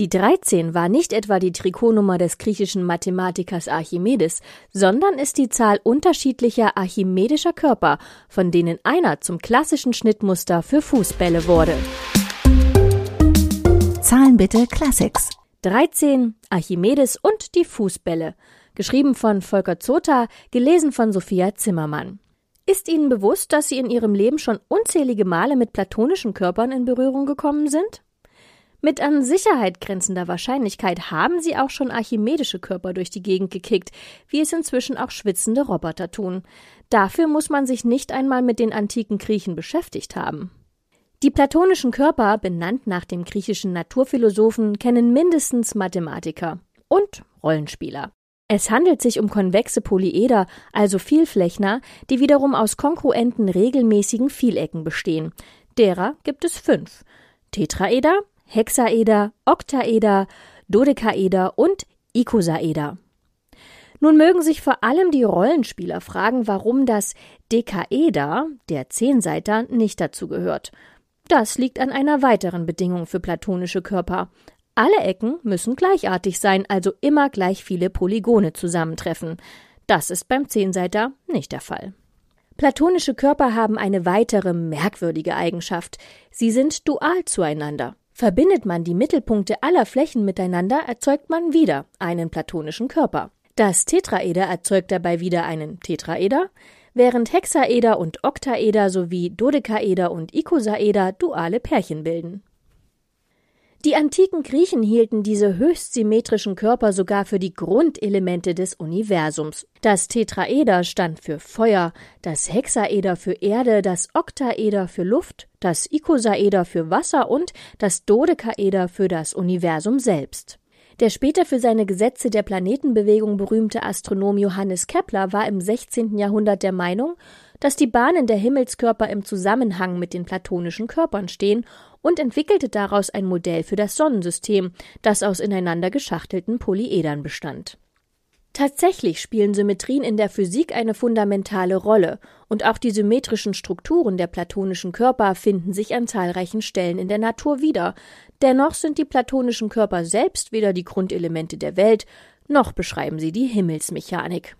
Die 13 war nicht etwa die Trikotnummer des griechischen Mathematikers Archimedes, sondern ist die Zahl unterschiedlicher archimedischer Körper, von denen einer zum klassischen Schnittmuster für Fußbälle wurde. Zahlen bitte Classics. 13 Archimedes und die Fußbälle. Geschrieben von Volker Zota, gelesen von Sophia Zimmermann. Ist Ihnen bewusst, dass Sie in Ihrem Leben schon unzählige Male mit platonischen Körpern in Berührung gekommen sind? Mit an Sicherheit grenzender Wahrscheinlichkeit haben sie auch schon archimedische Körper durch die Gegend gekickt, wie es inzwischen auch schwitzende Roboter tun. Dafür muss man sich nicht einmal mit den antiken Griechen beschäftigt haben. Die platonischen Körper, benannt nach dem griechischen Naturphilosophen, kennen mindestens Mathematiker und Rollenspieler. Es handelt sich um konvexe Polyeder, also Vielflächner, die wiederum aus kongruenten regelmäßigen Vielecken bestehen. Derer gibt es fünf. Tetraeder, Hexaeder, Oktaeder, Dodekaeder und Ikosaeder. Nun mögen sich vor allem die Rollenspieler fragen, warum das Dekaeder, der Zehnseiter, nicht dazu gehört. Das liegt an einer weiteren Bedingung für platonische Körper. Alle Ecken müssen gleichartig sein, also immer gleich viele Polygone zusammentreffen. Das ist beim Zehnseiter nicht der Fall. Platonische Körper haben eine weitere merkwürdige Eigenschaft. Sie sind dual zueinander. Verbindet man die Mittelpunkte aller Flächen miteinander, erzeugt man wieder einen platonischen Körper. Das Tetraeder erzeugt dabei wieder einen Tetraeder, während Hexaeder und Oktaeder sowie Dodekaeder und Ikosaeder duale Pärchen bilden. Die antiken Griechen hielten diese höchst symmetrischen Körper sogar für die Grundelemente des Universums. Das Tetraeder stand für Feuer, das Hexaeder für Erde, das Oktaeder für Luft, das Ikosaeder für Wasser und das Dodekaeder für das Universum selbst. Der später für seine Gesetze der Planetenbewegung berühmte Astronom Johannes Kepler war im 16. Jahrhundert der Meinung, dass die Bahnen der Himmelskörper im Zusammenhang mit den platonischen Körpern stehen und entwickelte daraus ein Modell für das Sonnensystem, das aus ineinander geschachtelten Polyedern bestand. Tatsächlich spielen Symmetrien in der Physik eine fundamentale Rolle, und auch die symmetrischen Strukturen der platonischen Körper finden sich an zahlreichen Stellen in der Natur wieder. Dennoch sind die platonischen Körper selbst weder die Grundelemente der Welt, noch beschreiben sie die Himmelsmechanik.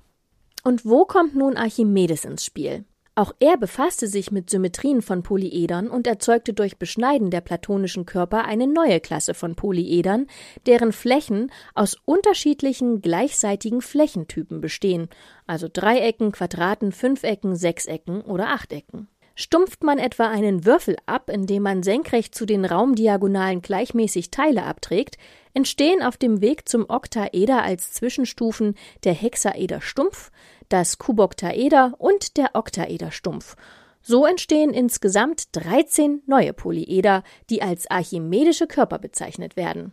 Und wo kommt nun Archimedes ins Spiel? Auch er befasste sich mit Symmetrien von Polyedern und erzeugte durch Beschneiden der platonischen Körper eine neue Klasse von Polyedern, deren Flächen aus unterschiedlichen gleichseitigen Flächentypen bestehen, also Dreiecken, Quadraten, Fünfecken, Sechsecken oder Achtecken. Stumpft man etwa einen Würfel ab, indem man senkrecht zu den Raumdiagonalen gleichmäßig Teile abträgt, entstehen auf dem Weg zum Oktaeder als Zwischenstufen der Hexaeder stumpf, das Kuboktaeder und der Oktaeder stumpf. So entstehen insgesamt 13 neue Polyeder, die als archimedische Körper bezeichnet werden.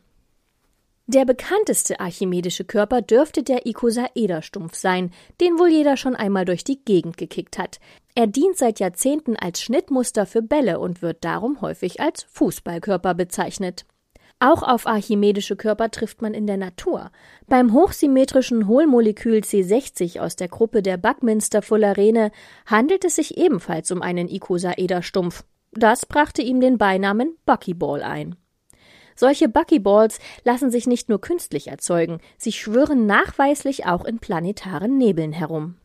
Der bekannteste archimedische Körper dürfte der Ikosaederstumpf sein, den wohl jeder schon einmal durch die Gegend gekickt hat. Er dient seit Jahrzehnten als Schnittmuster für Bälle und wird darum häufig als Fußballkörper bezeichnet. Auch auf archimedische Körper trifft man in der Natur. Beim hochsymmetrischen Hohlmolekül C60 aus der Gruppe der Buckminster-Fullerene handelt es sich ebenfalls um einen Icosaederstumpf. Das brachte ihm den Beinamen Buckyball ein. Solche Buckyballs lassen sich nicht nur künstlich erzeugen, sie schwören nachweislich auch in planetaren Nebeln herum.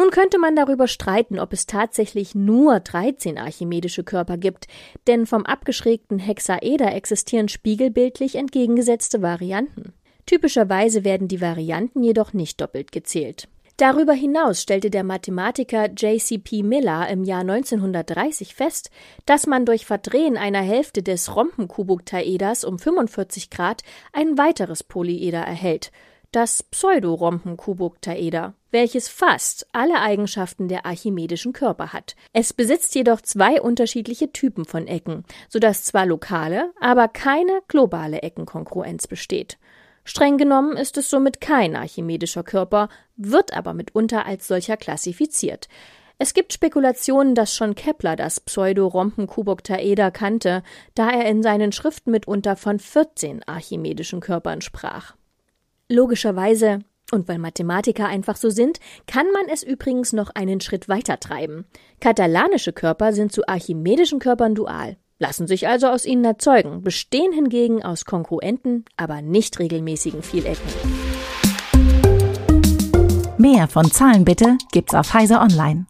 Nun könnte man darüber streiten, ob es tatsächlich nur 13 archimedische Körper gibt, denn vom abgeschrägten Hexaeder existieren spiegelbildlich entgegengesetzte Varianten. Typischerweise werden die Varianten jedoch nicht doppelt gezählt. Darüber hinaus stellte der Mathematiker J.C.P. Miller im Jahr 1930 fest, dass man durch Verdrehen einer Hälfte des Rhombenkuboktaeders um 45 Grad ein weiteres Polyeder erhält, das Pseudorhombenkuboktaeder, welches fast alle Eigenschaften der archimedischen Körper hat. Es besitzt jedoch zwei unterschiedliche Typen von Ecken, so dass zwar lokale, aber keine globale Eckenkongruenz besteht. Streng genommen ist es somit kein archimedischer Körper, wird aber mitunter als solcher klassifiziert. Es gibt Spekulationen, dass schon Kepler das Pseudo-Rhombenkuboktaeder kannte, da er in seinen Schriften mitunter von 14 archimedischen Körpern sprach. Logischerweise, und weil Mathematiker einfach so sind, kann man es übrigens noch einen Schritt weiter treiben. Katalanische Körper sind zu archimedischen Körpern dual, lassen sich also aus ihnen erzeugen, bestehen hingegen aus konkurrenten, aber nicht regelmäßigen Vielecken. Mehr von Zahlen bitte gibt's auf Heise Online.